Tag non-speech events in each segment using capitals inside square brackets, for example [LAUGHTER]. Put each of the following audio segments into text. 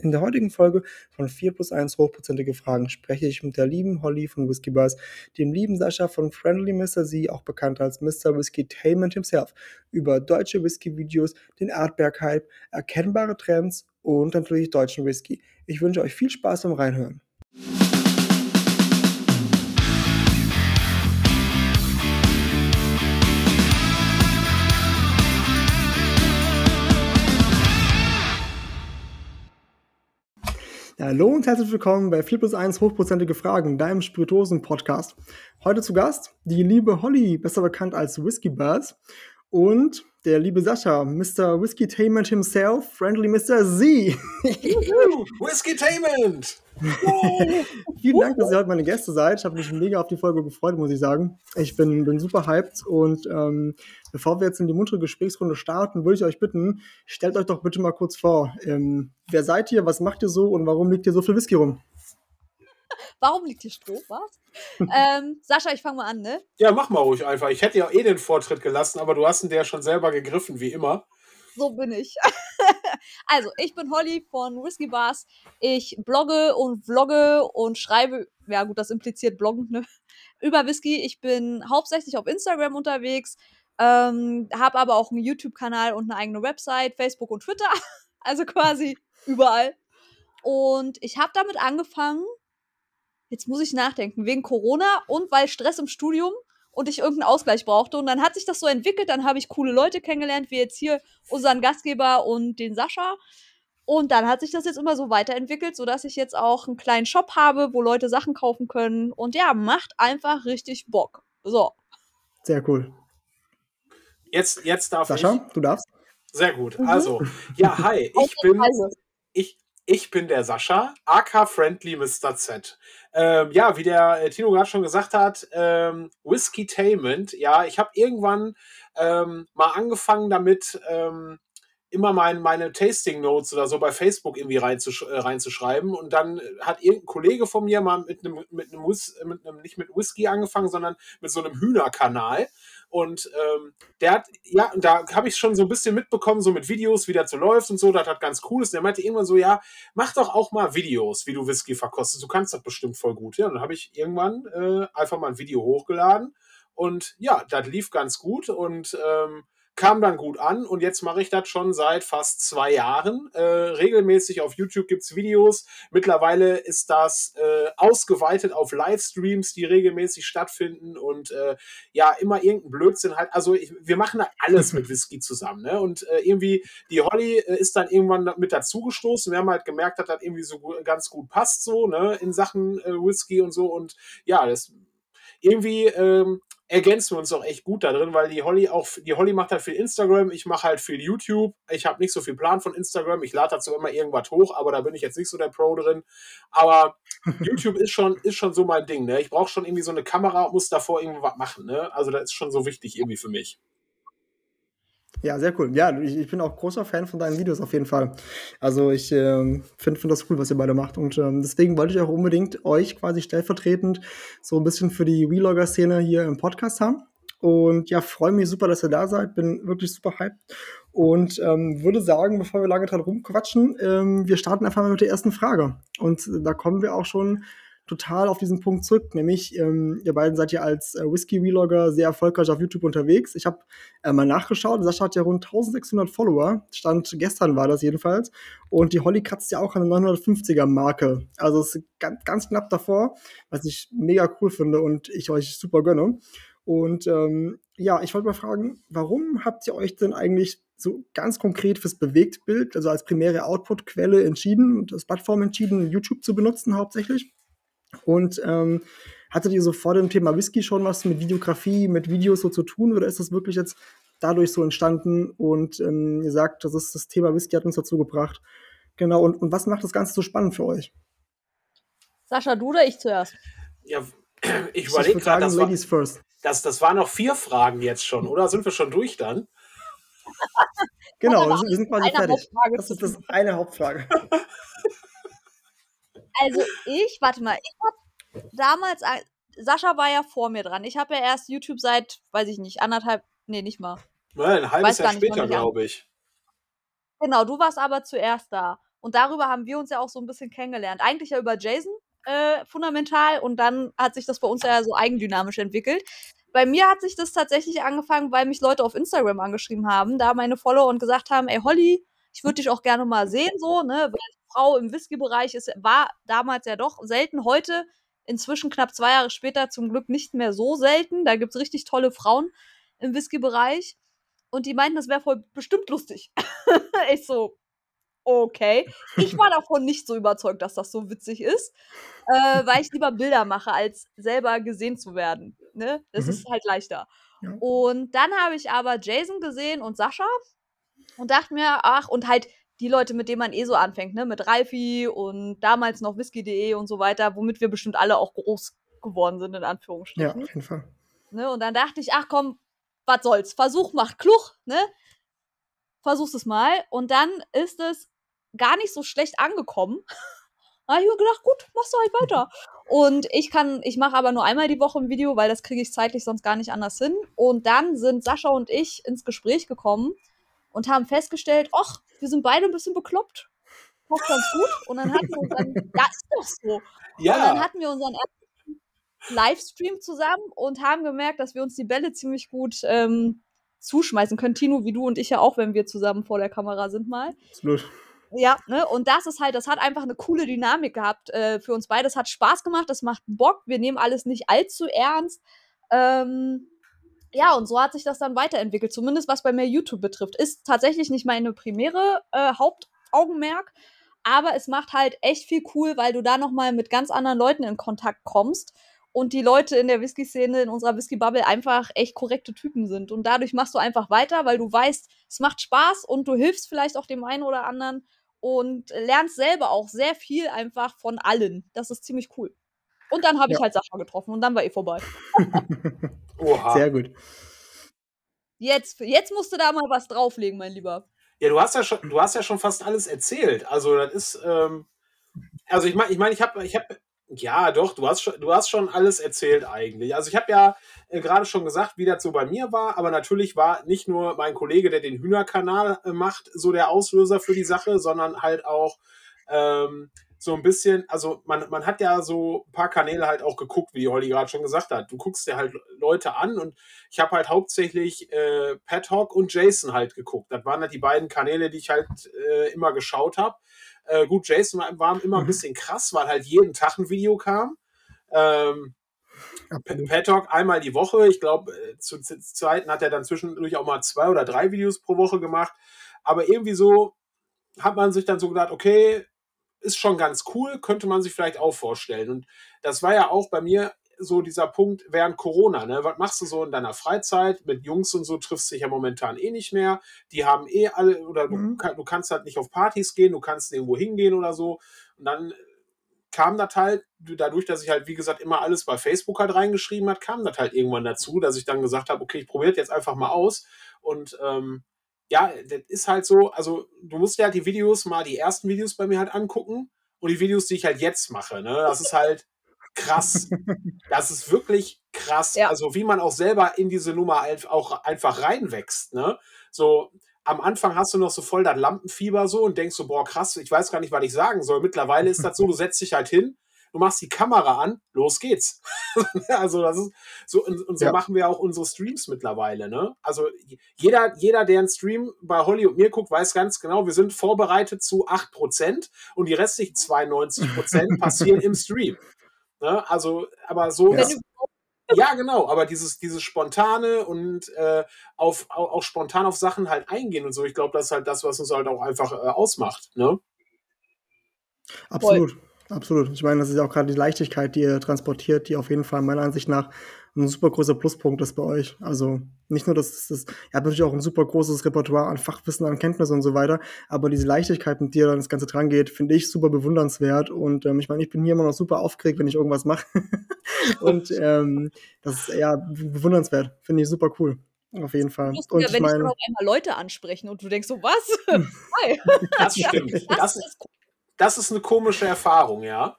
In der heutigen Folge von 4 plus 1 hochprozentige Fragen spreche ich mit der lieben Holly von Whiskey Bars, dem lieben Sascha von Friendly Mr. Z, auch bekannt als Mr. Whiskey Tainment himself, über deutsche Whisky-Videos, den Artberg-Hype, erkennbare Trends und natürlich deutschen Whisky. Ich wünsche euch viel Spaß beim Reinhören. Hallo und herzlich willkommen bei 4 plus 1 hochprozentige Fragen, deinem Spirituosen-Podcast. Heute zu Gast die liebe Holly, besser bekannt als Whiskey Buzz, und der liebe Sascha, Mr. Whiskey Tainment himself, Friendly Mr. Z. [LAUGHS] Whiskey Tainment! [LAUGHS] Vielen Dank, dass ihr heute meine Gäste seid. Ich habe mich mega auf die Folge gefreut, muss ich sagen. Ich bin, bin super hyped und ähm, bevor wir jetzt in die muntere Gesprächsrunde starten, würde ich euch bitten, stellt euch doch bitte mal kurz vor. Ähm, wer seid ihr, was macht ihr so und warum liegt ihr so viel Whisky rum? Warum liegt hier Stroh? Was? ähm, Sascha, ich fange mal an, ne? Ja, mach mal ruhig einfach. Ich hätte ja eh den Vortritt gelassen, aber du hast ihn der schon selber gegriffen, wie immer. So bin ich. [LAUGHS] also, ich bin Holly von Whiskey Bars. Ich blogge und vlogge und schreibe, ja gut, das impliziert Bloggen, ne? [LAUGHS] Über Whisky. Ich bin hauptsächlich auf Instagram unterwegs, ähm, habe aber auch einen YouTube-Kanal und eine eigene Website, Facebook und Twitter. [LAUGHS] Also quasi überall. Und ich habe damit angefangen, jetzt muss ich nachdenken, wegen Corona und weil Stress im Studium und ich irgendeinen Ausgleich brauchte. Und dann hat sich das so entwickelt, dann habe ich coole Leute kennengelernt, wie jetzt hier unseren Gastgeber und den Sascha. Und dann hat sich das jetzt immer so weiterentwickelt, sodass ich jetzt auch einen kleinen Shop habe, wo Leute Sachen kaufen können. Und ja, macht einfach richtig Bock. So. Sehr cool. Jetzt, jetzt darf Sascha, ich. Sascha, du darfst. Sehr gut. Mhm. Also, ja, hi. Ich bin, ich, ich bin der Sascha, AK Friendly Mr. Z. Ähm, ja, wie der äh, Tino gerade schon gesagt hat, ähm, Whiskey Tainment. Ja, ich habe irgendwann ähm, mal angefangen damit, ähm, immer mein, meine Tasting Notes oder so bei Facebook irgendwie reinzusch äh, reinzuschreiben. Und dann hat irgendein Kollege von mir mal mit einem, mit einem, Whis mit einem nicht mit Whisky angefangen, sondern mit so einem Hühnerkanal. Und ähm, der hat, ja, und da habe ich schon so ein bisschen mitbekommen, so mit Videos, wie das so läuft und so, das hat ganz cool ist. Der meinte irgendwann so, ja, mach doch auch mal Videos, wie du Whisky verkostest. Du kannst das bestimmt voll gut. Ja, und dann habe ich irgendwann äh, einfach mal ein Video hochgeladen. Und ja, das lief ganz gut. Und ähm, kam dann gut an und jetzt mache ich das schon seit fast zwei Jahren. Äh, regelmäßig auf YouTube gibt es Videos. Mittlerweile ist das äh, ausgeweitet auf Livestreams, die regelmäßig stattfinden und äh, ja, immer irgendein Blödsinn halt. Also ich, wir machen da alles mit Whisky zusammen. Ne? Und äh, irgendwie, die Holly äh, ist dann irgendwann mit dazugestoßen. Wir haben halt gemerkt, dass das irgendwie so ganz gut passt, so, ne, in Sachen äh, Whisky und so. Und ja, das irgendwie ähm, ergänzen wir uns auch echt gut da drin, weil die Holly auch, die Holly macht halt viel Instagram, ich mache halt viel YouTube. Ich habe nicht so viel Plan von Instagram, ich lade dazu immer irgendwas hoch, aber da bin ich jetzt nicht so der Pro drin. Aber [LAUGHS] YouTube ist schon, ist schon so mein Ding, ne? Ich brauche schon irgendwie so eine Kamera und muss davor irgendwie was machen, ne? Also das ist schon so wichtig irgendwie für mich. Ja, sehr cool. Ja, ich, ich, bin auch großer Fan von deinen Videos auf jeden Fall. Also ich ähm, finde find das cool, was ihr beide macht. Und ähm, deswegen wollte ich auch unbedingt euch quasi stellvertretend so ein bisschen für die Relogger-Szene hier im Podcast haben. Und ja, freue mich super, dass ihr da seid. Bin wirklich super hyped. Und ähm, würde sagen, bevor wir lange dran rumquatschen, ähm, wir starten einfach mal mit der ersten Frage. Und da kommen wir auch schon total auf diesen Punkt zurück, nämlich ähm, ihr beiden seid ja als äh, Whisky-Relogger sehr erfolgreich auf YouTube unterwegs. Ich habe äh, mal nachgeschaut, Sascha hat ja rund 1600 Follower, stand gestern war das jedenfalls, und die Holly kratzt ja auch an der 950er-Marke. Also ist ganz, ganz knapp davor, was ich mega cool finde und ich euch super gönne. Und ähm, ja, ich wollte mal fragen, warum habt ihr euch denn eigentlich so ganz konkret fürs Bewegtbild, also als primäre Output-Quelle entschieden und als Plattform entschieden, YouTube zu benutzen hauptsächlich? Und ähm, hattet ihr so vor dem Thema Whisky schon was mit Videografie, mit Videos so zu tun oder ist das wirklich jetzt dadurch so entstanden und ähm, ihr sagt, das ist das Thema Whisky hat uns dazu gebracht. Genau, und, und was macht das Ganze so spannend für euch? Sascha, du oder ich zuerst? Ja, [CLEARS THROAT] ich überlege gerade, das, Ladies first. Das, das waren noch vier Fragen jetzt schon, oder? Sind wir schon durch dann? genau, wir sind, wir sind quasi fertig. Das ist das eine Hauptfrage. [LAUGHS] Also ich, warte mal, ich habe damals, Sascha war ja vor mir dran. Ich habe ja erst YouTube seit, weiß ich nicht, anderthalb, nee, nicht mal. Nein, ein halbes Jahr später, glaube ich. Genau, du warst aber zuerst da. Und darüber haben wir uns ja auch so ein bisschen kennengelernt. Eigentlich ja über Jason äh, fundamental und dann hat sich das bei uns ja so eigendynamisch entwickelt. Bei mir hat sich das tatsächlich angefangen, weil mich Leute auf Instagram angeschrieben haben, da meine Follower und gesagt haben, ey Holly, ich würde dich auch gerne mal sehen, so, ne? Weil Frau im Whisky-Bereich ist, war damals ja doch selten. Heute, inzwischen knapp zwei Jahre später, zum Glück nicht mehr so selten. Da gibt es richtig tolle Frauen im Whisky-Bereich. Und die meinten, das wäre voll bestimmt lustig. [LAUGHS] ich so, okay. Ich war davon nicht so überzeugt, dass das so witzig ist, äh, weil ich lieber Bilder mache, als selber gesehen zu werden. Ne? Das mhm. ist halt leichter. Ja. Und dann habe ich aber Jason gesehen und Sascha und dachte mir, ach, und halt die Leute, mit denen man eh so anfängt, ne, mit Ralfi und damals noch whisky.de und so weiter, womit wir bestimmt alle auch groß geworden sind, in Anführungsstrichen. Ja, auf jeden Fall. Ne, und dann dachte ich, ach komm, was soll's, Versuch macht klug, ne? Versuch's es mal. Und dann ist es gar nicht so schlecht angekommen. [LAUGHS] da habe ich mir gedacht, gut, machst du halt weiter. [LAUGHS] Und ich kann, ich mache aber nur einmal die Woche ein Video, weil das kriege ich zeitlich sonst gar nicht anders hin. Und dann sind Sascha und ich ins Gespräch gekommen und haben festgestellt, ach, wir sind beide ein bisschen bekloppt. Passt ganz gut. Und dann hatten wir unseren, [LAUGHS] ja, ist doch so. Ja. Und dann hatten wir unseren ersten Livestream zusammen und haben gemerkt, dass wir uns die Bälle ziemlich gut ähm, zuschmeißen können. Tino, wie du und ich ja auch, wenn wir zusammen vor der Kamera sind mal. Absolut. Ja, ne? Und das ist halt, das hat einfach eine coole Dynamik gehabt äh, für uns beide. Es hat Spaß gemacht, es macht Bock. Wir nehmen alles nicht allzu ernst. Ähm, ja, und so hat sich das dann weiterentwickelt, zumindest was bei mir YouTube betrifft. Ist tatsächlich nicht meine primäre äh, Hauptaugenmerk, aber es macht halt echt viel cool, weil du da nochmal mit ganz anderen Leuten in Kontakt kommst und die Leute in der Whisky-Szene, in unserer Whisky-Bubble einfach echt korrekte Typen sind. Und dadurch machst du einfach weiter, weil du weißt, es macht Spaß und du hilfst vielleicht auch dem einen oder anderen und lernst selber auch sehr viel einfach von allen. Das ist ziemlich cool. Und dann habe ja. ich halt Sascha getroffen und dann war eh vorbei. [LAUGHS] Oha. Sehr gut. Jetzt, jetzt musst du da mal was drauflegen, mein Lieber. Ja, du hast ja schon, du hast ja schon fast alles erzählt. Also das ist, ähm, also ich meine, ich meine, ich habe, ich habe, ja, doch, du hast schon, du hast schon alles erzählt eigentlich. Also ich habe ja äh, gerade schon gesagt, wie das so bei mir war, aber natürlich war nicht nur mein Kollege, der den Hühnerkanal äh, macht, so der Auslöser für die Sache, sondern halt auch ähm, so ein bisschen, also man, man hat ja so ein paar Kanäle halt auch geguckt, wie Holly gerade schon gesagt hat. Du guckst dir halt Leute an und ich habe halt hauptsächlich äh, Padhock und Jason halt geguckt. Das waren halt die beiden Kanäle, die ich halt äh, immer geschaut habe. Äh, gut, Jason war, war immer ein mhm. bisschen krass, weil halt jeden Tag ein Video kam. Ähm, Paddock einmal die Woche. Ich glaube, äh, zu, zu Zeiten hat er dann zwischendurch auch mal zwei oder drei Videos pro Woche gemacht. Aber irgendwie so hat man sich dann so gedacht, okay, ist schon ganz cool, könnte man sich vielleicht auch vorstellen. Und das war ja auch bei mir so dieser Punkt während Corona. Ne? Was machst du so in deiner Freizeit? Mit Jungs und so triffst du dich ja momentan eh nicht mehr. Die haben eh alle, oder mhm. du, du, kannst halt nicht auf Partys gehen, du kannst irgendwo hingehen oder so. Und dann kam das halt, dadurch, dass ich halt, wie gesagt, immer alles bei Facebook halt reingeschrieben hat, kam das halt irgendwann dazu, dass ich dann gesagt habe, okay, ich probiere jetzt einfach mal aus. Und ähm, ja, das ist halt so, also du musst ja die Videos mal, die ersten Videos bei mir halt angucken und die Videos, die ich halt jetzt mache, ne, das ist halt krass. [LAUGHS] Das ist wirklich krass. Ja. Also wie man auch selber in diese Nummer auch einfach reinwächst, ne, so, am Anfang hast du noch so voll das Lampenfieber so und denkst so, boah, krass, ich weiß gar nicht, was ich sagen soll. Mittlerweile ist das so, du setzt dich halt hin, du machst die Kamera an, los geht's. [LAUGHS] also das ist so und, und so ja. machen wir auch unsere Streams mittlerweile. Ne? Also jeder, jeder, der einen Stream bei Holly und mir guckt, weiß ganz genau, wir sind vorbereitet zu 8% und die restlichen 92% [LAUGHS] passieren im Stream. Ne? Also, aber so. Ja. Ja, genau, aber dieses, dieses spontane und äh, auf, auch, auch, spontan auf Sachen halt eingehen und so, ich glaube, das ist halt das, was uns halt auch einfach äh, ausmacht, ne? Absolut. Voll. Absolut. Ich meine, das ist ja auch gerade die Leichtigkeit, die ihr transportiert, die auf jeden Fall meiner Ansicht nach ein super großer Pluspunkt ist bei euch. Also nicht nur, dass das, ihr habt natürlich auch ein super großes Repertoire an Fachwissen, an Kenntnissen und so weiter, aber diese Leichtigkeit, mit der dann das Ganze dran geht, finde ich super bewundernswert. Und ähm, ich meine, ich bin hier immer noch super aufgeregt, wenn ich irgendwas mache. [LAUGHS] und ähm, das ist ja bewundernswert. Finde ich super cool. Auf jeden Fall. Und ja, wenn ich, mein, ich auf einmal Leute ansprechen und du denkst so, was? [LAUGHS] Hi. [LAUGHS] Das stimmt. Das, das ist das ist eine komische Erfahrung, ja.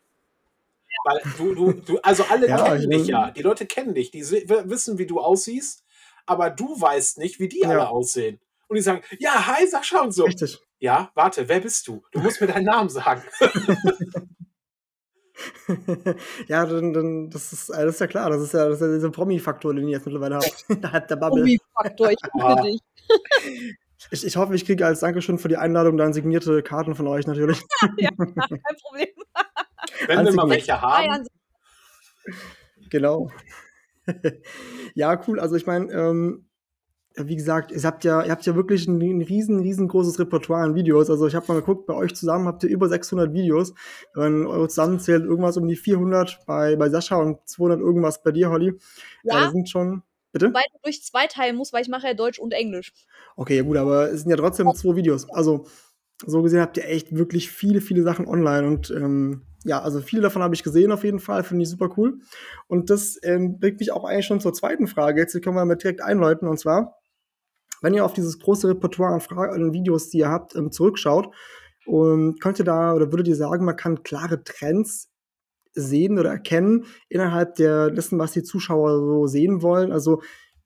Weil du, du, du, also alle ja, kennen dich ja. Die Leute kennen dich, die wissen, wie du aussiehst, aber du weißt nicht, wie die ja. alle aussehen. Und die sagen, ja, hi Sascha und so. Richtig. Ja, warte, wer bist du? Du musst mir deinen Namen sagen. [LAUGHS] ja, dann, dann das, ist, das ist ja klar. Das ist ja, das ist ja dieser Promi-Faktor, den ihr jetzt mittlerweile habt. [LAUGHS] Innerhalb der Bubble. Promi-Faktor, ich bitte dich. Ich, ich hoffe, ich kriege als Dankeschön für die Einladung dann signierte Karten von euch natürlich. [LAUGHS] ja, [LAUGHS] kein Problem. Wenn wir mal welche haben. Genau. [LAUGHS] ja, cool. Also ich meine, ähm, wie gesagt, ihr habt ja, ihr habt ja wirklich ein, ein riesen, riesengroßes Repertoire an Videos. Also ich habe mal geguckt, bei euch zusammen habt ihr über 600 Videos. Wenn eure zusammenzählt, irgendwas um die 400 bei, bei Sascha und 200 irgendwas bei dir, Holly. Ja. Äh, sind schon, bitte? Weil du durch zwei teilen musst, weil ich mache ja Deutsch und Englisch. Okay, ja gut, aber es sind ja trotzdem zwei Videos. Also so gesehen habt ihr echt wirklich viele, viele Sachen online und ähm, ja, also viele davon habe ich gesehen auf jeden Fall, finde ich super cool. Und das ähm, bringt mich auch eigentlich schon zur zweiten Frage. Jetzt können wir mal direkt einläuten und zwar, wenn ihr auf dieses große Repertoire an, Fra an Videos, die ihr habt, ähm, zurückschaut, um, könnt ihr da oder würdet ihr sagen, man kann klare Trends sehen oder erkennen innerhalb der, dessen, was die Zuschauer so sehen wollen? Also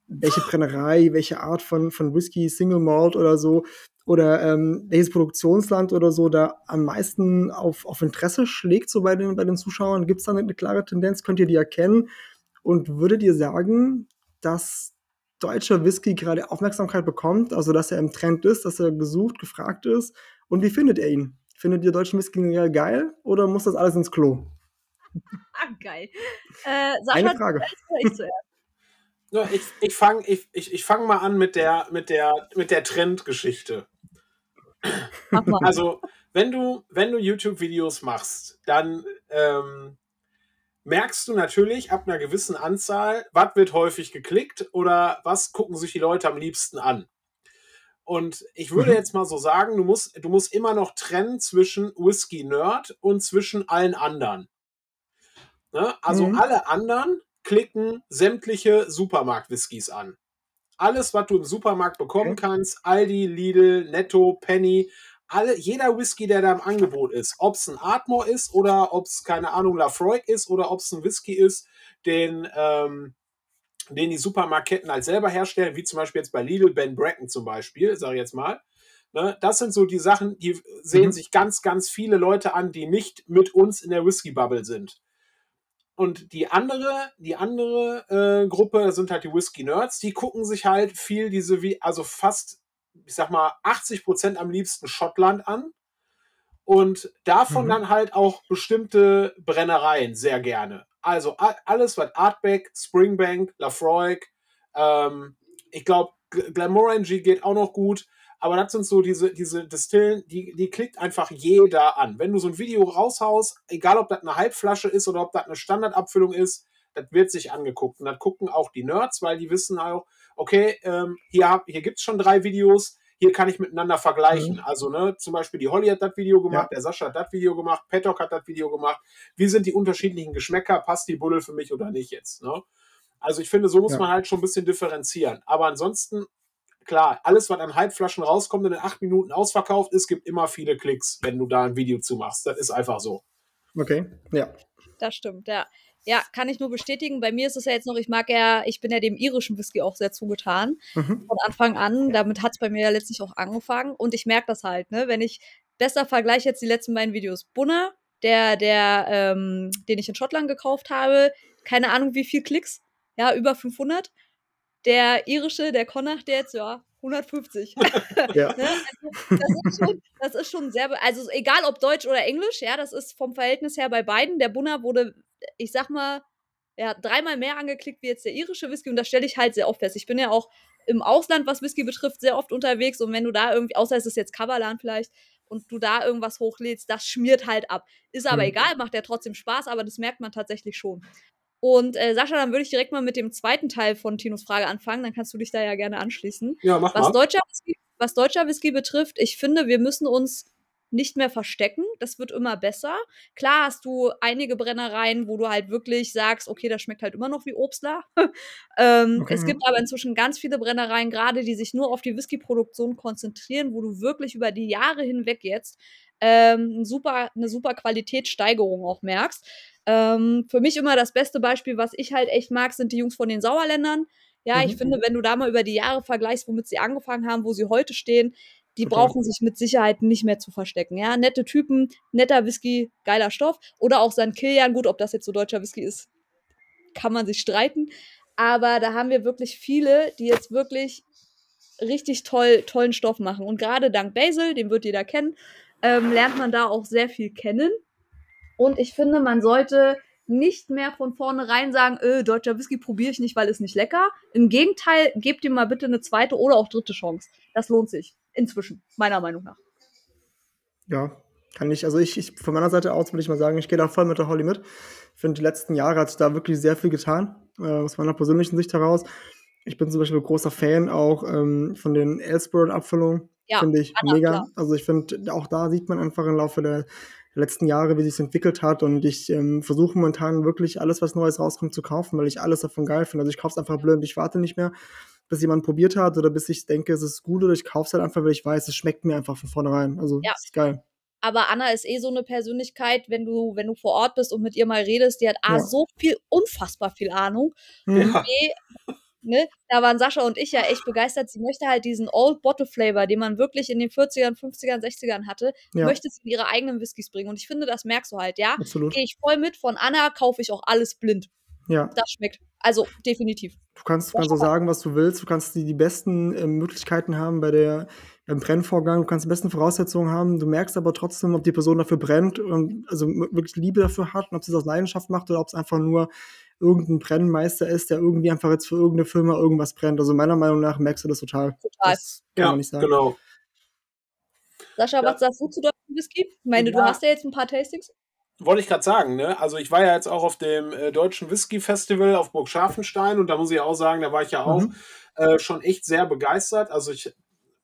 welche [LAUGHS] Brennerei, welche Art von, von Whisky, Single Malt oder so, oder ähm, welches Produktionsland oder so da am meisten auf, auf Interesse schlägt, so bei den, bei den Zuschauern? Gibt es da eine klare Tendenz? Könnt ihr die erkennen? Und würdet ihr sagen, dass deutscher Whisky gerade Aufmerksamkeit bekommt, also dass er im Trend ist, dass er gesucht, gefragt ist? Und wie findet ihr ihn? Findet ihr deutschen Whisky geil oder muss das alles ins Klo? Ah, [LAUGHS] geil. Äh, Sascha, Eine Frage. Ja, ich ich fange ich, ich, ich fang mal an mit der, mit der, mit der Trendgeschichte. Also, wenn du, wenn du YouTube-Videos machst, dann ähm, merkst du natürlich ab einer gewissen Anzahl, was wird häufig geklickt oder was gucken sich die Leute am liebsten an. Und ich würde mhm. jetzt mal so sagen, du musst, du musst immer noch trennen zwischen Whisky Nerd und zwischen allen anderen. Ne? Also mhm. alle anderen klicken sämtliche Supermarkt-Whiskys an. Alles, was du im Supermarkt bekommen okay. kannst, Aldi, Lidl, Netto, Penny, alle, jeder Whisky, der da im Angebot ist, ob es ein Ardmore ist oder ob es, keine Ahnung, Lafroig ist oder ob es ein Whisky ist, den, ähm, den die Supermarktketten halt selber herstellen, wie zum Beispiel jetzt bei Lidl, Ben Bracken zum Beispiel, sage ich jetzt mal. Ne, das sind so die Sachen, die sehen mhm. sich ganz, ganz viele Leute an, die nicht mit uns in der Whisky-Bubble sind. Und die andere, die andere äh, Gruppe sind halt die Whisky Nerds, die gucken sich halt viel diese, wie, also fast, ich sag mal, 80 Prozent am liebsten Schottland an. Und davon mhm. dann halt auch bestimmte Brennereien sehr gerne. Also alles, was Artbeck, Springbank, Lafroig, ähm, ich glaube, Glenmorangie geht auch noch gut. Aber das sind so diese, diese Distillen, die, die klickt einfach jeder an. Wenn du so ein Video raushaust, egal ob das eine Halbflasche ist oder ob das eine Standardabfüllung ist, das wird sich angeguckt. Und das gucken auch die Nerds, weil die wissen auch, okay, ähm, hier, hier gibt es schon drei Videos, hier kann ich miteinander vergleichen. Mhm. Also, ne, zum Beispiel die Holly hat das Video gemacht, ja. der Sascha hat das Video gemacht, Petok hat das Video gemacht. Wie sind die unterschiedlichen Geschmäcker? Passt die Buddel für mich oder nicht jetzt? Ne? Also ich finde, so muss ja. man halt schon ein bisschen differenzieren. Aber ansonsten klar, alles, was an Halbflaschen rauskommt und in acht Minuten ausverkauft ist, gibt immer viele Klicks, wenn du da ein Video zu machst. Das ist einfach so. Okay, ja. Das stimmt, ja. Ja, kann ich nur bestätigen. Bei mir ist es ja jetzt noch, ich mag ja, ich bin ja dem irischen Whisky auch sehr zugetan. Mhm. Von Anfang an. Damit hat es bei mir ja letztlich auch angefangen. Und ich merke das halt, ne? Wenn ich besser vergleiche jetzt die letzten beiden Videos. Bunner, der, der, ähm, den ich in Schottland gekauft habe, keine Ahnung wie viel Klicks. Ja, über 500 der irische, der Connacht, der jetzt, ja, 150. [LAUGHS] ja. ne? also, das, ist schon, das, ist schon, sehr, also egal ob Deutsch oder Englisch, ja, das ist vom Verhältnis her bei beiden. Der Bunner wurde, ich sag mal, ja, dreimal mehr angeklickt wie jetzt der irische Whisky und das stelle ich halt sehr oft fest. Ich bin ja auch im Ausland, was Whisky betrifft, sehr oft unterwegs und wenn du da irgendwie, außer es ist jetzt Coverland vielleicht, und du da irgendwas hochlädst, das schmiert halt ab. Ist aber mhm. egal, macht ja trotzdem Spaß, aber das merkt man tatsächlich schon. Und äh, Sascha, dann würde ich direkt mal mit dem zweiten Teil von Tinos Frage anfangen. Dann kannst du dich da ja gerne anschließen. Ja, mach was mal. Deutscher Whisky, was deutscher Whisky betrifft, ich finde, wir müssen uns nicht mehr verstecken. Das wird immer besser. Klar hast du einige Brennereien, wo du halt wirklich sagst, okay, das schmeckt halt immer noch wie Obstler. [LAUGHS] ähm, okay. Es gibt aber inzwischen ganz viele Brennereien, gerade die sich nur auf die Whisky-Produktion konzentrieren, wo du wirklich über die Jahre hinweg jetzt ähm, super, eine super Qualitätssteigerung auch merkst. Ähm, für mich immer das beste Beispiel, was ich halt echt mag, sind die Jungs von den Sauerländern. Ja, mhm. ich finde, wenn du da mal über die Jahre vergleichst, womit sie angefangen haben, wo sie heute stehen, die Total. brauchen sich mit Sicherheit nicht mehr zu verstecken. Ja, nette Typen, netter Whisky, geiler Stoff. Oder auch St. Kilian, gut, ob das jetzt so deutscher Whisky ist, kann man sich streiten. Aber da haben wir wirklich viele, die jetzt wirklich richtig toll, tollen Stoff machen. Und gerade dank Basil, den wird jeder kennen, ähm, lernt man da auch sehr viel kennen. Und ich finde, man sollte nicht mehr von vornherein sagen, äh, deutscher Whisky probiere ich nicht, weil es nicht lecker. Im Gegenteil, gebt ihm mal bitte eine zweite oder auch dritte Chance. Das lohnt sich. Inzwischen, meiner Meinung nach. Ja, kann ich, also ich, ich von meiner Seite aus würde ich mal sagen, ich gehe da voll mit der Holly mit. Ich finde, die letzten Jahre hat sich da wirklich sehr viel getan, äh, aus meiner persönlichen Sicht heraus. Ich bin zum Beispiel großer Fan auch ähm, von den Ellsworth-Abfüllungen. Ja, finde ich mega. Klar. Also ich finde, auch da sieht man einfach im Laufe der letzten Jahre, wie sich entwickelt hat. Und ich ähm, versuche momentan wirklich alles, was Neues rauskommt, zu kaufen, weil ich alles davon geil finde. Also ich kaufe es einfach blind. Ich warte nicht mehr, bis jemand probiert hat oder bis ich denke, es ist gut oder ich kaufe es halt einfach, weil ich weiß, es schmeckt mir einfach von vornherein. Also ja. ist geil. Aber Anna ist eh so eine Persönlichkeit, wenn du, wenn du vor Ort bist und mit ihr mal redest, die hat A, ja. so viel, unfassbar viel Ahnung. Ja. Und B, ne, da waren Sascha und ich ja echt begeistert. Sie möchte halt diesen Old Bottle Flavor, den man wirklich in den 40ern, 50ern, 60ern hatte, ja. möchte sie in ihre eigenen Whiskys bringen. Und ich finde, das merkst du halt, ja. Absolut. Gehe ich voll mit. Von Anna kaufe ich auch alles blind. Ja. Das schmeckt. Also definitiv. Du kannst, du kannst so sagen, was du willst. Du kannst die, die besten äh, Möglichkeiten haben bei der, beim Brennvorgang. Du kannst die besten Voraussetzungen haben. Du merkst aber trotzdem, ob die Person dafür brennt und also wirklich Liebe dafür hat und ob sie es aus Leidenschaft macht oder ob es einfach nur irgendein Brennmeister ist, der irgendwie einfach jetzt für irgendeine Firma irgendwas brennt. Also meiner Meinung nach merkst du das total. Total. Das kann ja, man nicht sagen. genau. Sascha, ja. was sagst du zu deutschem Whisky? Ich meine, ja. du hast ja jetzt ein paar Tastings. Wollte ich gerade sagen, ne? Also ich war ja jetzt auch auf dem äh, Deutschen Whisky Festival auf Burg Scharfenstein und da muss ich auch sagen, da war ich ja auch mhm. äh, schon echt sehr begeistert. Also ich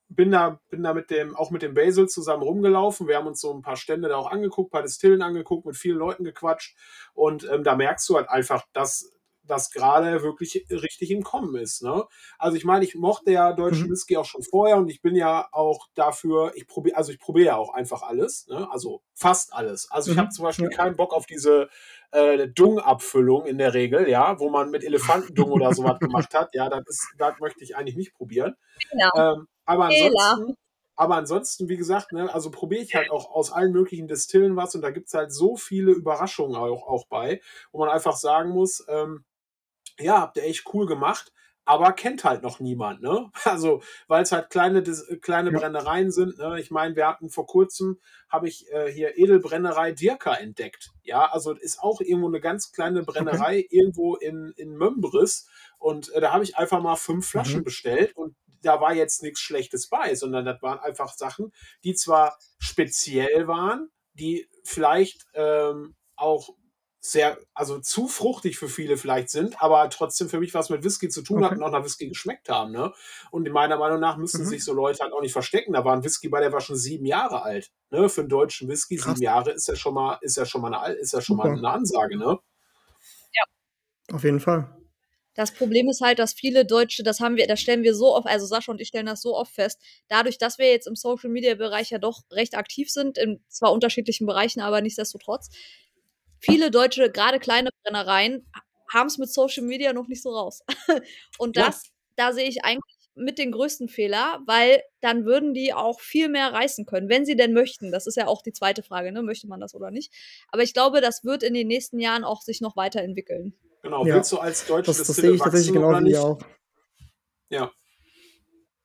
bin da, bin da mit dem, auch mit dem Basil zusammen rumgelaufen. Wir haben uns so ein paar Stände da auch angeguckt, ein paar Distillen angeguckt, mit vielen Leuten gequatscht. Und ähm, da merkst du halt einfach, dass das gerade wirklich richtig im Kommen ist. Ne? Also ich meine, ich mochte ja deutschen mhm. Whisky auch schon vorher und ich bin ja auch dafür, ich probiere, also ich probiere ja auch einfach alles, ne? also fast alles. Also ich mhm. habe zum Beispiel ja. keinen Bock auf diese äh, Dung-Abfüllung in der Regel, ja, wo man mit Elefantendung oder sowas [LAUGHS] gemacht hat. Ja, das, ist, das möchte ich eigentlich nicht probieren. Genau. Ähm, aber ansonsten, aber ansonsten, wie gesagt, ne, also probiere ich halt auch aus allen möglichen Distillen was und da gibt es halt so viele Überraschungen auch, auch bei, wo man einfach sagen muss, ähm, ja, habt ihr echt cool gemacht, aber kennt halt noch niemand, ne? [LAUGHS] Also, weil es halt kleine, kleine ja. Brennereien sind, ne? Ich meine, wir hatten vor kurzem, habe ich äh, hier Edelbrennerei Dirka entdeckt. Ja, also ist auch irgendwo eine ganz kleine Brennerei okay. irgendwo in, in Mömbris. Und äh, da habe ich einfach mal fünf Flaschen mhm. bestellt und da war jetzt nichts Schlechtes bei, sondern das waren einfach Sachen, die zwar speziell waren, die vielleicht ähm, auch sehr, also zu fruchtig für viele vielleicht sind, aber trotzdem für mich was mit Whisky zu tun okay. hatten und auch nach Whisky geschmeckt haben. Ne? Und in meiner Meinung nach müssen mhm. sich so Leute halt auch nicht verstecken. Da war ein Whisky bei, der war schon sieben Jahre alt. Ne? Für einen deutschen Whisky, Krass. sieben Jahre ist ja schon mal, ist ja schon mal eine, ist ja schon mal eine Ansage, ne? Ja. Auf jeden Fall. Das Problem ist halt, dass viele Deutsche, das haben wir, das stellen wir so oft, also Sascha und ich stellen das so oft fest, dadurch, dass wir jetzt im Social Media Bereich ja doch recht aktiv sind, in zwar unterschiedlichen Bereichen, aber nichtsdestotrotz, viele Deutsche, gerade kleine Brennereien, haben es mit Social Media noch nicht so raus. [LAUGHS] und das, ja. da sehe ich eigentlich mit den größten Fehler, weil dann würden die auch viel mehr reißen können, wenn sie denn möchten. Das ist ja auch die zweite Frage, ne? Möchte man das oder nicht? Aber ich glaube, das wird in den nächsten Jahren auch sich noch weiterentwickeln. Genau, ja. willst du als deutsches das, das sehe ich tatsächlich genau wie auch. Ja.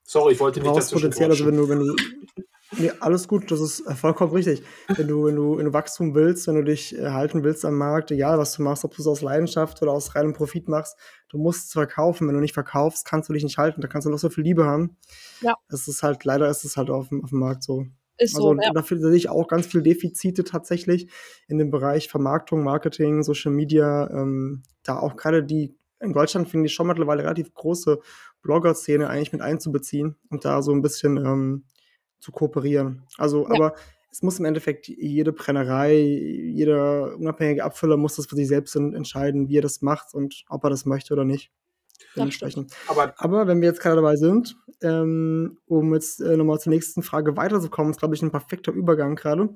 Sorry, ich wollte du nicht dazu Potenzial, also wenn du, wenn du [LAUGHS] Nee, alles gut, das ist vollkommen richtig. Wenn du, wenn du, wenn du Wachstum willst, wenn du dich erhalten willst am Markt, egal was du machst, ob du es aus Leidenschaft oder aus reinem Profit machst, du musst es verkaufen. Wenn du nicht verkaufst, kannst du dich nicht halten. Da kannst du noch so viel Liebe haben. Ja. Es ist halt, leider ist es halt auf dem, auf dem Markt so. Ist also, so, ja. Dafür sehe ich auch ganz viele Defizite tatsächlich in dem Bereich Vermarktung, Marketing, Social Media. Ähm, da auch gerade die, in Deutschland finde ich schon mittlerweile relativ große Blogger-Szene eigentlich mit einzubeziehen und da so ein bisschen ähm, zu kooperieren. Also, ja. aber es muss im Endeffekt jede Brennerei, jeder unabhängige Abfüller muss das für sich selbst entscheiden, wie er das macht und ob er das möchte oder nicht. Dementsprechend. Aber, aber wenn wir jetzt gerade dabei sind, ähm, um jetzt äh, nochmal zur nächsten Frage weiterzukommen, ist, glaube ich, ein perfekter Übergang gerade.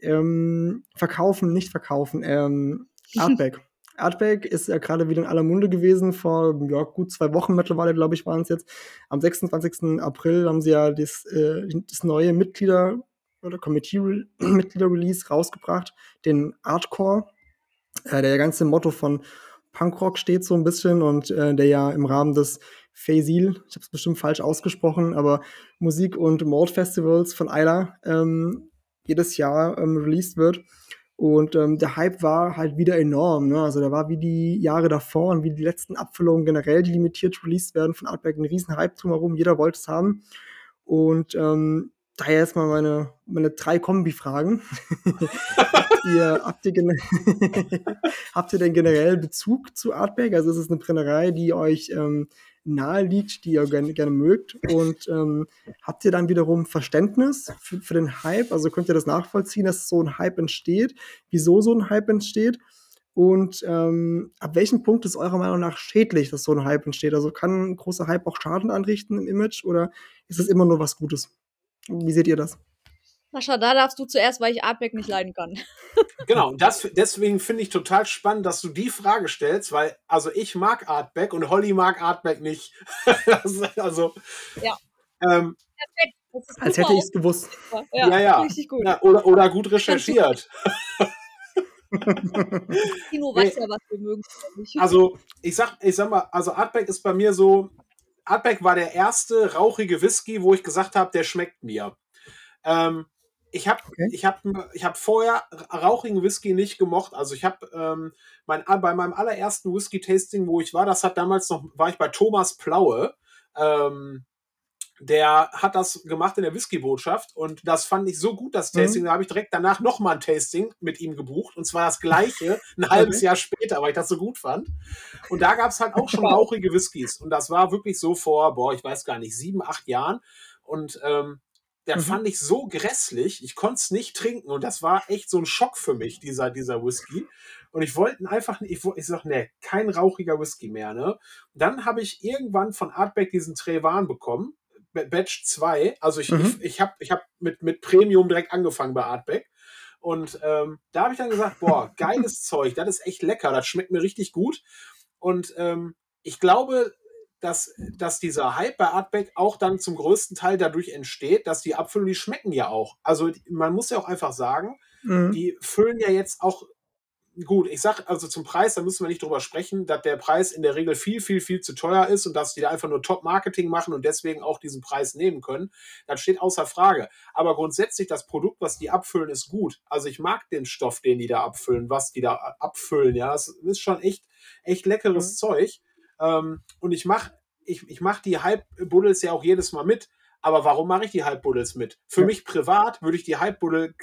Ähm, verkaufen, nicht verkaufen. Ähm, Artback. Artback ist ja gerade wieder in aller Munde gewesen, vor ja, gut zwei Wochen mittlerweile, glaube ich, waren es jetzt. Am 26. April haben sie ja das, äh, das neue Mitglieder- oder Committee-Mitglieder-Release [CLEARS THROAT] rausgebracht, den Artcore, äh, der ganze Motto von Punkrock steht so ein bisschen und äh, der ja im Rahmen des Faisil, ich habe es bestimmt falsch ausgesprochen, aber Musik- und Mordfestivals von Ayla ähm, jedes Jahr ähm, released wird. Und ähm, der Hype war halt wieder enorm. Ne? Also der war wie die Jahre davor und wie die letzten Abfüllungen generell, die limitiert released werden von Artback, ein riesen Hype drumherum. Jeder wollte es haben. Und ähm, daher erstmal meine, meine drei Kombi-Fragen. [LAUGHS] ihr, habt, ihr [LAUGHS] habt ihr denn generell Bezug zu Artback? Also ist es eine Brennerei, die euch ähm, nahe liegt, die ihr gerne, gerne mögt? Und ähm, habt ihr dann wiederum Verständnis für, für, den Hype? Also könnt ihr das nachvollziehen, dass so ein Hype entsteht? Wieso so ein Hype entsteht? Und ähm, ab welchem Punkt ist eurer Meinung nach schädlich, dass so ein Hype entsteht? Also kann ein großer Hype auch Schaden anrichten im Image oder ist es immer nur was Gutes? Wie seht ihr das? Sascha, da darfst du zuerst, weil ich Artback nicht leiden kann. [LAUGHS] genau, und das, deswegen finde ich total spannend, dass du die Frage stellst, weil, also ich mag Artback und Holly mag Artback nicht. [LAUGHS] also, ja. Ähm, Als hätte ich es gewusst. Ja, ja. ja. Richtig gut. Ja, oder, oder gut recherchiert. Kino [LAUGHS] weiß ja, was wir mögen. Also, ich sag, ich sag mal, also Artback ist bei mir so, Artback war der erste rauchige Whisky, wo ich gesagt habe, der schmeckt mir. Ähm, ich habe okay. ich hab, ich hab vorher rauchigen Whisky nicht gemocht. Also ich habe ähm, mein, bei meinem allerersten Whisky-Tasting, wo ich war, das hat damals noch, war ich bei Thomas Plaue. Ähm, der hat das gemacht in der Whisky-Botschaft und das fand ich so gut, das mhm. Tasting. Mhm. Da habe ich direkt danach nochmal ein Tasting mit ihm gebucht und zwar das gleiche, [LAUGHS] ein halbes. Jahr später, weil ich das so gut fand. Und da gab es halt auch schon rauchige Whiskys und das war wirklich so vor, boah, ich weiß gar nicht, sieben, acht Jahren. Und ähm, der mhm. fand ich so grässlich, ich konnte es nicht trinken und das war echt so ein Schock für mich, dieser, dieser Whisky. Und ich wollte einfach, ich, ich sag, nee, kein rauchiger Whisky mehr, ne? Dann habe ich irgendwann von Artback diesen Trevan bekommen, Batch 2. Also ich, mhm. ich, ich habe ich hab mit, mit Premium direkt angefangen bei Artback. Und ähm, da habe ich dann gesagt, boah, [LAUGHS] geiles Zeug, das ist echt lecker, das schmeckt mir richtig gut. Und ähm, ich glaube, dass, dass dieser Hype bei Artback auch dann zum größten Teil dadurch entsteht, dass die Abfüllungen, die schmecken ja auch. Also man muss ja auch einfach sagen, mhm. die füllen ja jetzt auch gut, ich sag also zum Preis, da müssen wir nicht drüber sprechen, dass der Preis in der Regel viel, viel, viel zu teuer ist und dass die da einfach nur Top-Marketing machen und deswegen auch diesen Preis nehmen können. Das steht außer Frage. Aber grundsätzlich, das Produkt, was die abfüllen, ist gut. Also ich mag den Stoff, den die da abfüllen, was die da abfüllen. Ja, das ist schon echt, echt leckeres mhm. Zeug. Ähm, und ich mache ich, ich mach die Hype-Buddles ja auch jedes Mal mit. Aber warum mache ich die Hype-Buddles mit? Für ja. mich privat würde ich die Hype-Buddle,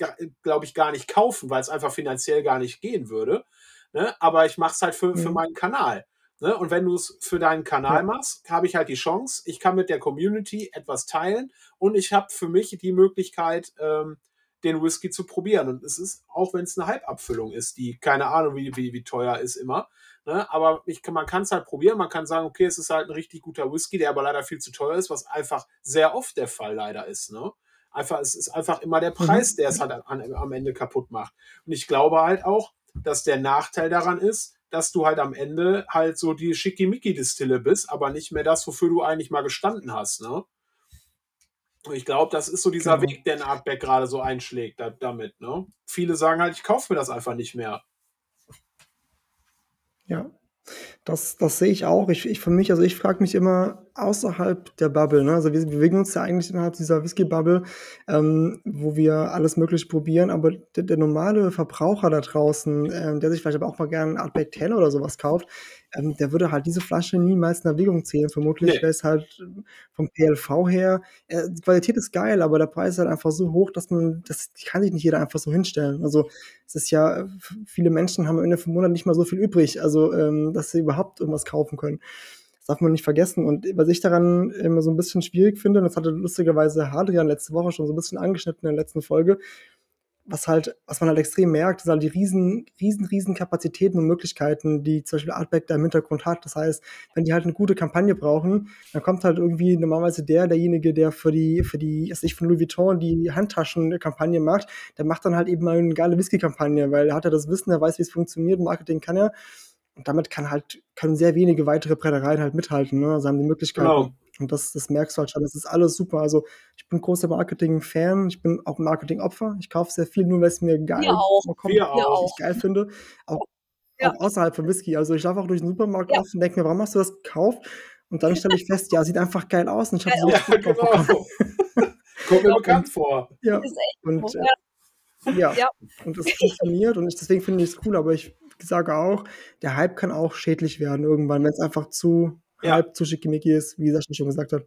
glaube ich, gar nicht kaufen, weil es einfach finanziell gar nicht gehen würde. Ne? Aber ich mache es halt für, mhm. für meinen Kanal. Ne? Und wenn du es für deinen Kanal ja. machst, habe ich halt die Chance, ich kann mit der Community etwas teilen und ich habe für mich die Möglichkeit, ähm, den Whisky zu probieren. Und es ist, auch wenn es eine Halbabfüllung ist, die keine Ahnung, wie, wie, wie teuer ist immer, Ne? Aber ich, man kann es halt probieren. Man kann sagen, okay, es ist halt ein richtig guter Whisky, der aber leider viel zu teuer ist, was einfach sehr oft der Fall leider ist. Ne? Einfach, es ist einfach immer der Preis, mhm. der es halt an, am Ende kaputt macht. Und ich glaube halt auch, dass der Nachteil daran ist, dass du halt am Ende halt so die Schickimicki-Distille bist, aber nicht mehr das, wofür du eigentlich mal gestanden hast. Ne? Und ich glaube, das ist so dieser genau. Weg, der in Artback gerade so einschlägt da, damit. Ne? Viele sagen halt, ich kaufe mir das einfach nicht mehr. Ja, das, das sehe ich auch. Ich, ich für mich, also ich frage mich immer außerhalb der Bubble, ne? Also wir bewegen uns ja eigentlich innerhalb dieser Whisky-Bubble, ähm, wo wir alles Mögliche probieren, aber der, der normale Verbraucher da draußen, ähm, der sich vielleicht aber auch mal gerne ein Artback Tail oder sowas kauft, ähm, der würde halt diese Flasche niemals in Erwägung ziehen. Vermutlich nee. wäre es halt vom PLV her, äh, die Qualität ist geil, aber der Preis ist halt einfach so hoch, dass man, das kann sich nicht jeder einfach so hinstellen. Also es ist ja, viele Menschen haben am Ende vom Monat nicht mal so viel übrig, also ähm, dass sie überhaupt irgendwas kaufen können. Das darf man nicht vergessen. Und was ich daran immer so ein bisschen schwierig finde, und das hatte lustigerweise Hadrian letzte Woche schon so ein bisschen angeschnitten in der letzten Folge, was halt, was man halt extrem merkt, sind halt die riesen, riesen, riesen Kapazitäten und Möglichkeiten, die zum Beispiel Artback da im Hintergrund hat. Das heißt, wenn die halt eine gute Kampagne brauchen, dann kommt halt irgendwie normalerweise der, derjenige, der für die, für die, also ich von Louis Vuitton die Handtaschenkampagne macht, der macht dann halt eben mal eine geile Whisky-Kampagne, weil er hat ja das Wissen, er weiß, wie es funktioniert, Marketing kann er. Und damit kann halt, können sehr wenige weitere Brennereien halt mithalten, ne? Also haben die Möglichkeiten. Genau. Und das, das merkst du halt schon. Das ist alles super. Also ich bin großer Marketing-Fan. Ich bin auch Marketing-Opfer. Ich kaufe sehr viel, nur weil es mir geil Wir auch. Wir auch. ich geil finde. Auch, ja. auch außerhalb von Whisky. Also ich laufe auch durch den Supermarkt ja. auf und denke mir, warum hast du das gekauft? Und dann stelle ich fest, ja, sieht einfach geil aus. Und ich habe so ja, genau. [LAUGHS] Kommt mir bekannt vor. Ja. Und, äh, ja. ja. und das funktioniert. Und ich, deswegen finde ich es cool. Aber ich sage auch, der Hype kann auch schädlich werden irgendwann, wenn es einfach zu ja. Hype, zu schickimicki ist, wie Sascha schon gesagt hat.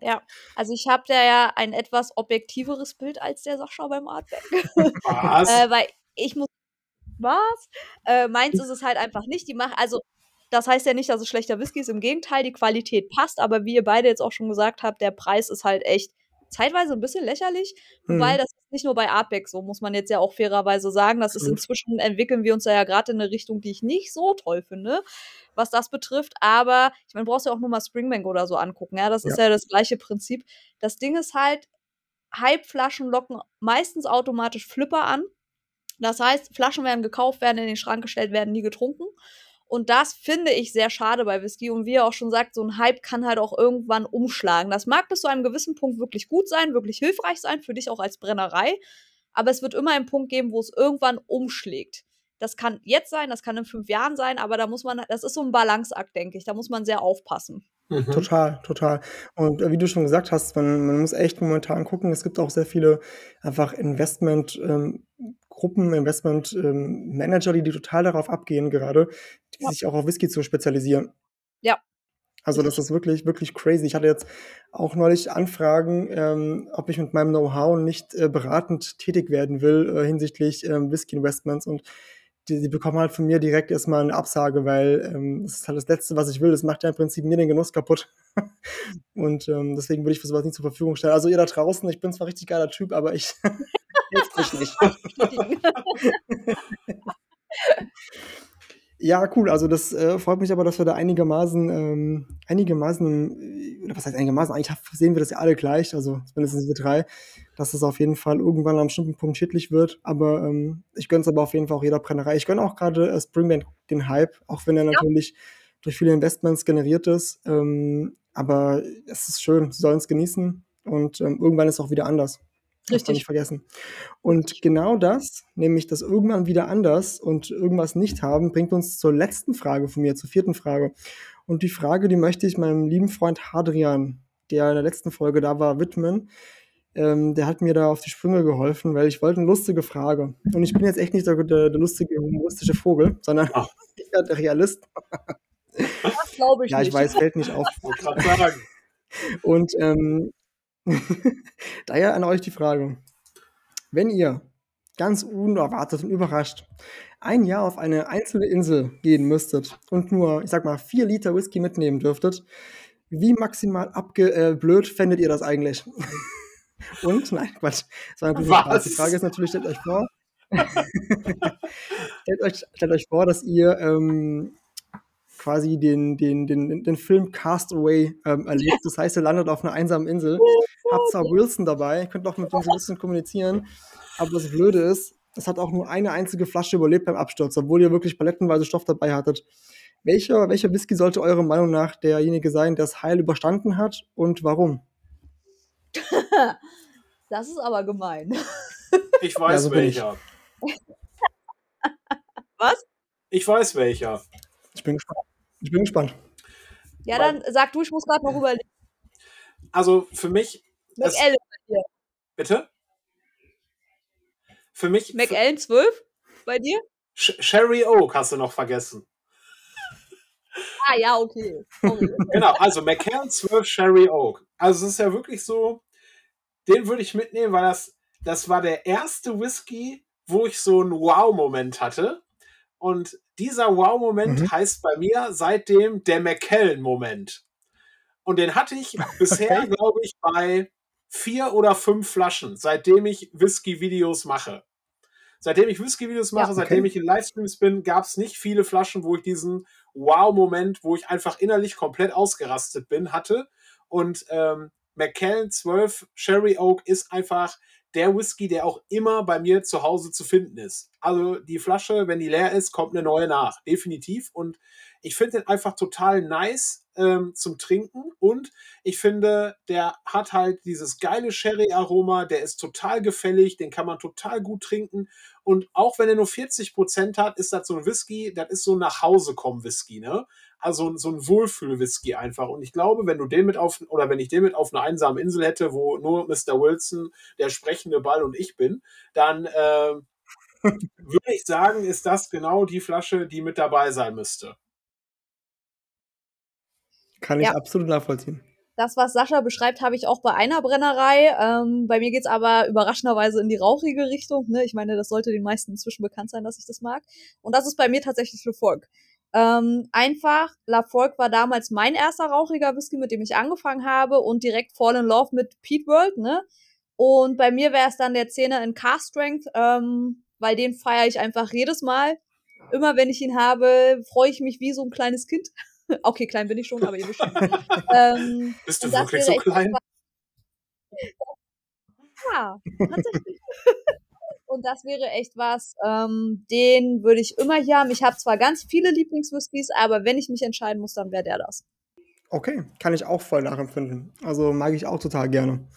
Ja, also ich habe da ja ein etwas objektiveres Bild als der Sascha beim Artback. [LAUGHS] Was? äh, weil ich muss. Was? Äh, meins ist es halt einfach nicht. Die machen, also das heißt ja nicht, dass es schlechter Whisky ist. Im Gegenteil, die Qualität passt, aber wie ihr beide jetzt auch schon gesagt habt, der Preis ist halt echt zeitweise ein bisschen lächerlich, mhm. weil das ist nicht nur bei Artback so, muss man jetzt ja auch fairerweise sagen. Das ist inzwischen entwickeln wir uns ja gerade in eine Richtung, die ich nicht so toll finde, was das betrifft. Aber ich meine, brauchst ja auch nur mal Springbank oder so angucken. Ja, das ja. ist ja das gleiche Prinzip. Das Ding ist halt, Hype-Flaschen locken meistens automatisch Flipper an. Das heißt, Flaschen werden gekauft, werden in den Schrank gestellt, werden nie getrunken. Und das finde ich sehr schade bei Whisky. Und wie er auch schon sagt, so ein Hype kann halt auch irgendwann umschlagen. Das mag bis zu einem gewissen Punkt wirklich gut sein, wirklich hilfreich sein, für dich auch als Brennerei. Aber es wird immer einen Punkt geben, wo es irgendwann umschlägt. Das kann jetzt sein, das kann in fünf Jahren sein, aber da muss man, das ist so ein Balanceakt, denke ich. Da muss man sehr aufpassen. Mhm. Total, total. Und äh, wie du schon gesagt hast, man, man muss echt momentan gucken. Es gibt auch sehr viele einfach Investmentgruppen, ähm, Investmentmanager, ähm, die, die total darauf abgehen gerade, die ja. sich auch auf Whisky zu spezialisieren. Ja. Also das ist wirklich, wirklich crazy. Ich hatte jetzt auch neulich Anfragen, ähm, ob ich mit meinem Know-how nicht äh, beratend tätig werden will äh, hinsichtlich ähm, Whisky-Investments und die, die bekommen halt von mir direkt erstmal eine Absage, weil ähm, das ist halt das Letzte, was ich will. Das macht ja im Prinzip mir den Genuss kaputt. [LAUGHS] und ähm, deswegen würde ich für sowas nicht zur Verfügung stellen. Also ihr da draußen, ich bin zwar richtig geiler Typ, aber ich [LAUGHS] hilft mich nicht. [LAUGHS] Ja, cool. Also das äh, freut mich aber, dass wir da einigermaßen, ähm, einigermaßen, oder was heißt einigermaßen, eigentlich sehen wir das ja alle gleich, also zumindest wir drei, dass es auf jeden Fall irgendwann am bestimmten Punkt schädlich wird. Aber ähm, ich gönne es aber auf jeden Fall auch jeder Brennerei. Ich gönne auch gerade äh, Springbank den Hype, auch wenn er ja. natürlich durch viele Investments generiert ist. Ähm, aber es ist schön, sie sollen es genießen und ähm, irgendwann ist es auch wieder anders. Richtig. nicht vergessen. Und genau das, nämlich das irgendwann wieder anders und irgendwas nicht haben, bringt uns zur letzten Frage von mir, zur vierten Frage. Und die Frage, die möchte ich meinem lieben Freund Hadrian, der in der letzten Folge da war, widmen. Ähm, der hat mir da auf die Sprünge geholfen, weil ich wollte eine lustige Frage. Und ich bin jetzt echt nicht der, der, der lustige, humoristische Vogel, sondern Ach. [LAUGHS] der Realist. Das glaube ich Ja, ich nicht. weiß, fällt nicht auf. Und ähm, [LAUGHS] Daher an euch die Frage. Wenn ihr ganz unerwartet und überrascht ein Jahr auf eine einzelne Insel gehen müsstet und nur, ich sag mal, vier Liter Whisky mitnehmen dürftet, wie maximal abgeblöd äh, fändet ihr das eigentlich? [LAUGHS] und, nein, Quatsch, Spaß. Die Frage ist natürlich, stellt euch vor, [LAUGHS] stellt, euch, stellt euch vor, dass ihr ähm, quasi den, den, den, den Film Castaway ähm, erlebt. Das heißt, er landet auf einer einsamen Insel, hat zwar Wilson dabei, könnt auch mit ihm so ein bisschen kommunizieren, aber das Blöde ist, es hat auch nur eine einzige Flasche überlebt beim Absturz, obwohl ihr wirklich palettenweise Stoff dabei hattet. Welcher, welcher Whisky sollte eurer Meinung nach derjenige sein, der es heil überstanden hat und warum? [LAUGHS] das ist aber gemein. [LAUGHS] Ich weiß ja, so welcher. [LAUGHS] Was? Ich weiß welcher. Ich bin gespannt. Ich bin gespannt. Ja, dann sag du, ich muss gerade noch überlegen. Also für mich. McAllen bei dir. Bitte? Für mich. McAllen 12 bei dir? Sherry Oak hast du noch vergessen. Ah, ja, okay. genau, also McCann 12 Sherry Oak. Also es ist ja wirklich so, den würde ich mitnehmen, weil das, das war der erste Whisky, wo ich so einen Wow-Moment hatte. Und dieser Wow-Moment mhm. heißt bei mir seitdem der McKellen-Moment. Und den hatte ich [LAUGHS] bisher, okay. glaube ich, bei vier oder fünf Flaschen, seitdem ich Whisky-Videos mache. Seitdem ich Whisky-Videos mache, ja, okay. seitdem ich in Livestreams bin, gab es nicht viele Flaschen, wo ich diesen Wow-Moment, wo ich einfach innerlich komplett ausgerastet bin, hatte. Und ähm, McKellen 12 Sherry Oak ist einfach der Whisky, der auch immer bei mir zu Hause zu finden ist. Also die Flasche, wenn die leer ist, kommt eine neue nach. Definitiv. Und ich finde den einfach total nice ähm, zum Trinken. Und ich finde, der hat halt dieses geile Sherry-Aroma, der ist total gefällig, den kann man total gut trinken. Und auch wenn er nur 40 Prozent hat, ist das so ein Whisky, das ist so ein Nach-Hause-kommen-Whisky, ne? Also so ein Wohlfühl-Whisky einfach. Und ich glaube, wenn du den mit auf, oder wenn ich den mit auf einer einsamen Insel hätte, wo nur Mr. Wilson, der sprechende Ball und ich bin, dann äh, [LAUGHS] würde ich sagen, ist das genau die Flasche, die mit dabei sein müsste. Kann ich ja. absolut nachvollziehen. Das, was Sascha beschreibt, habe ich auch bei einer Brennerei. Ähm, bei mir geht's aber überraschenderweise in die rauchige Richtung. Ne? Ich meine, das sollte den meisten inzwischen bekannt sein, dass ich das mag. Und das ist bei mir tatsächlich Le Folk. Ähm, einfach, La Folk war damals mein erster rauchiger Whisky, mit dem ich angefangen habe und direkt Fall in Love mit Pete World, ne? Und bei mir wäre es dann der Zehner in Car Strength, ähm, weil den feiere ich einfach jedes Mal. Immer wenn ich ihn habe, freue ich mich wie so ein kleines Kind. [LAUGHS] okay, klein bin ich schon, aber ihr wisst schon. [LAUGHS] ähm, Bist du wirklich so klein? Ja, tatsächlich. [LAUGHS] Und das wäre echt was, ähm, den würde ich immer hier haben. Ich habe zwar ganz viele Lieblingswhiskys, aber wenn ich mich entscheiden muss, dann wäre der das. Okay, kann ich auch voll nachempfinden. Also mag ich auch total gerne.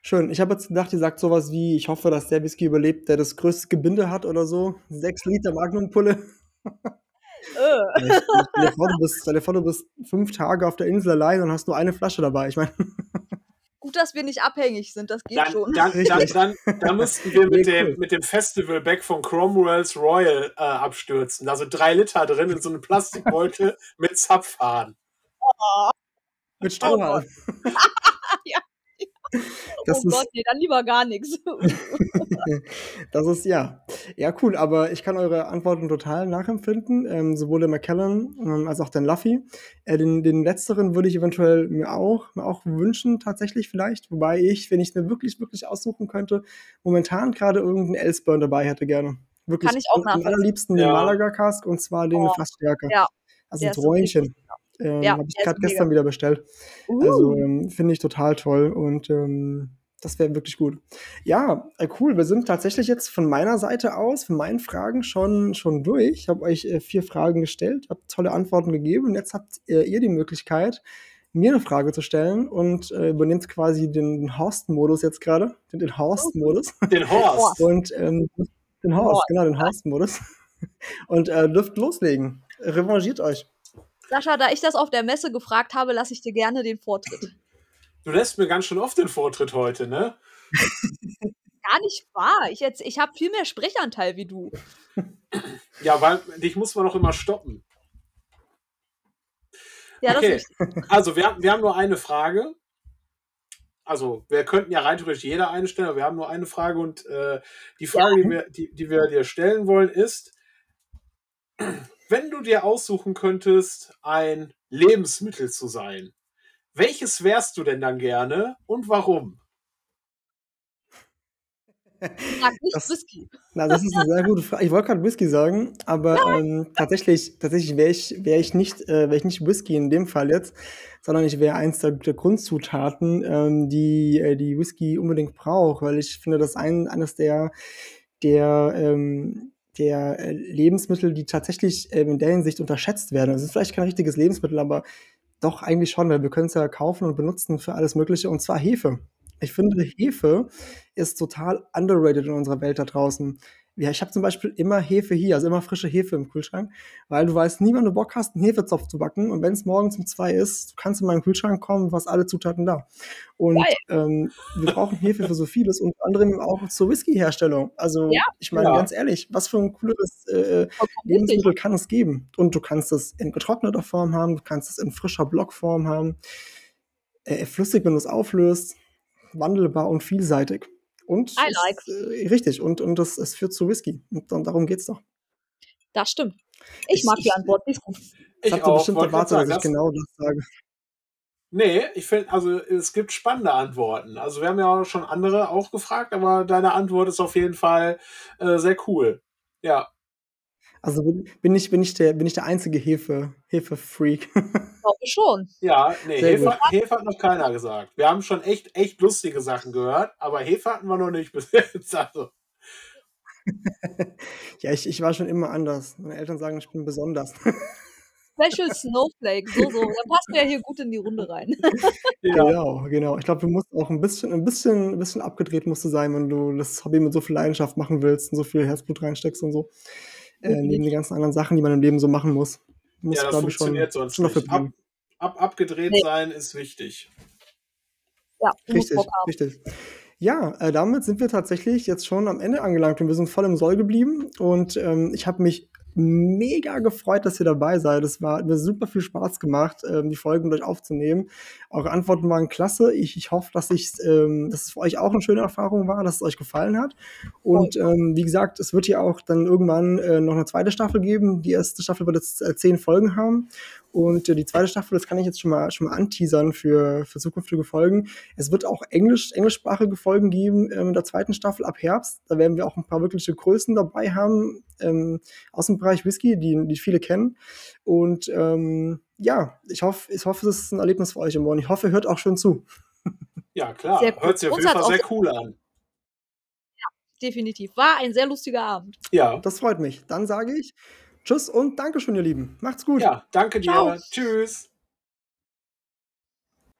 Schön. Ich habe jetzt gedacht, ihr sagt sowas wie, ich hoffe, dass der Whisky überlebt, der das größte Gebinde hat oder so. Sechs Liter Magnumpulle. [LAUGHS] Äh. [LAUGHS] stell, dir vor, du bist, stell dir vor, du bist fünf Tage auf der Insel allein und hast nur eine Flasche dabei. Ich meine. Gut, dass wir nicht abhängig sind, das geht dann, schon. Dann, [LAUGHS] dann, dann, dann müssten wir [LAUGHS] mit dem, mit dem Festival Back von Cromwell's Royal äh, abstürzen. Also drei Liter drin in so einem Plastikbeutel [LAUGHS] mit Zapfhahn. Oh. Mit Strohhalm. ja. Das oh Gott, nee, dann lieber gar nichts. das ist ja. Ja, cool, aber ich kann eure Antworten total nachempfinden. Ähm, sowohl der McKellen ähm, als auch den Luffy. Äh, den, den letzteren würde ich eventuell mir auch, mir auch wünschen, tatsächlich vielleicht. Wobei ich, wenn ich es mir wirklich, wirklich aussuchen könnte, momentan gerade irgendeinen Elsburn dabei hätte gerne. Wirklich kann ich auch am allerliebsten ja. den Malaga Cask und zwar den oh. Fassstärke. Ja. Also ein Träumchen. Ähm, ja, Habe ich gerade gestern wieder bestellt. Also, uh. Also ähm, finde ich total toll und ähm, das wäre wirklich gut. Ja, äh, cool. Wir sind tatsächlich jetzt von meiner Seite aus, von meinen Fragen schon, schon durch. Ich habe euch äh, vier Fragen gestellt, habe tolle Antworten gegeben und jetzt habt äh, ihr die Möglichkeit, mir eine Frage zu stellen und äh, übernehmt quasi den Horst-Modus jetzt gerade. Den, den Horst-Modus. [LAUGHS] Den Horst. [LAUGHS] Und ähm, den Horst, Horst. genau, den Horst-Modus. [LAUGHS] Und äh, dürft loslegen. Revanchiert euch. Sascha, da ich das auf der Messe gefragt habe, lasse ich dir gerne den Vortritt. Du lässt mir ganz schön oft den Vortritt heute, ne? Gar nicht wahr. Ich, ich habe viel mehr Sprechanteil wie du. Ja, weil dich muss man auch immer stoppen. Ja, okay. also wir, wir haben nur eine Frage. Also wir könnten ja rein theoretisch jeder eine stellen, aber wir haben nur eine Frage und äh, die Frage, ja. die, wir, die, die wir dir stellen wollen, ist, wenn du dir aussuchen könntest, ein Lebensmittel zu sein, welches wärst du denn dann gerne und warum? [LAUGHS] Sag nicht das, Whisky. Na, das ist eine sehr gute Frage. Ich wollte gerade Whisky sagen, aber ähm, tatsächlich, tatsächlich wäre ich, wär ich, nicht, äh, wär ich nicht Whisky in dem Fall jetzt, sondern ich wäre eins der, der Grundzutaten, ähm, die äh, die Whisky unbedingt braucht, weil ich finde, das ein, eines der, der ähm, der äh, Lebensmittel, die tatsächlich ähm, in der Hinsicht unterschätzt werden. Es ist vielleicht kein richtiges Lebensmittel, aber doch eigentlich schon, weil wir können es ja kaufen und benutzen für alles Mögliche, und zwar Hefe. Ich finde, Hefe ist total underrated in unserer Welt da draußen. Ja, ich habe zum Beispiel immer Hefe hier, also immer frische Hefe im Kühlschrank, weil du weißt nie, wann du Bock hast, einen Hefezopf zu backen. Und wenn es morgens um zwei ist, du kannst in meinen Kühlschrank kommen, du hast alle Zutaten da. Und ähm, wir brauchen Hefe für so vieles, unter anderem auch zur Whisky-Herstellung. Also ja, ich meine ja. ganz ehrlich, was für ein cooles äh, Lebensmittel kann es geben? Und du kannst es in getrockneter Form haben, du kannst es in frischer Blockform haben, äh, flüssig, wenn du es auflöst, wandelbar und vielseitig. Und I like. Es, äh, richtig, und, und das, es führt zu Whisky. Und, und darum geht's doch. Das stimmt. Ich, ich mag die Antwort, die ist gut. Ich hatte auch, bestimmt erwartet, dass ich genau das sage. Nee, ich finde, also es gibt spannende Antworten. Also wir haben ja auch schon andere auch gefragt, aber deine Antwort ist auf jeden Fall äh, sehr cool. Ja. Also bin, bin, ich, bin, ich, der, bin ich der einzige Hefe, Hefe-Freak? [LAUGHS] Glaube schon. Ja, nee, Hefe, Hefe, hat noch keiner gesagt. Wir haben schon echt, echt lustige Sachen gehört, aber Hefe hatten wir noch nicht [LAUGHS] bis jetzt. Also. [LAUGHS] Ja, ich ich war schon immer anders. Meine Eltern sagen, ich bin besonders. Special Snowflake, so, so. Dann passt du ja hier gut in die Runde rein. Ja. Genau, genau. Ich glaube, du musst auch 'n bisschen 'n bisschen 'n bisschen abgedreht musst du sein, wenn du das Hobby mit so viel Leidenschaft machen willst und so viel Herzblut reinsteckst und so. Äh, neben den ganzen anderen Sachen, die man im Leben so machen muss. Muss, Ja, das glaube ich, schon funktioniert sonst schon nicht. Ab ab abgedreht Ne. sein ist wichtig. Ja, Richtig, richtig. Ja, äh, damit sind wir tatsächlich jetzt schon am Ende angelangt und wir sind voll im Soll geblieben und, ähm, ich habe mich mega gefreut, dass ihr dabei seid. Es war hat mir super viel Spaß gemacht, ähm, die Folgen mit euch aufzunehmen. Eure Antworten waren klasse. Ich ich hoffe, dass ich's ähm, dass es für euch auch 'ne schöne Erfahrung war, dass es euch gefallen hat. Und, ähm, wie gesagt, es wird ja auch dann irgendwann, äh, noch 'ne 2. Staffel geben. Die 1. Staffel wird jetzt, äh, 10 Folgen haben und, äh, die 2. Staffel, das kann ich jetzt schon mal schon mal anteasern für für zukünftige Folgen. Es wird auch Englisch englischsprachige Folgen geben, ähm, in der 2. Staffel ab Herbst. Da werden wir auch 'n paar wirkliche Größen dabei haben, ähm, aus'm Bereich Whisky, die die viele kennen. Und, ähm, ja, ich hoffe ich hoffe, es ist 'n Erlebnis für euch immer und ich hoffe, ihr hört auch schön zu. Ja, klar. Sehr. Hört sich auf jeden Fall sehr cool an. Ja, definitiv. War ein sehr lustiger Abend. Ja. Das freut mich. Dann sage ich Tschüss und Dankeschön, ihr Lieben. Macht's gut. Ja, danke dir. Tschau. Tschüss.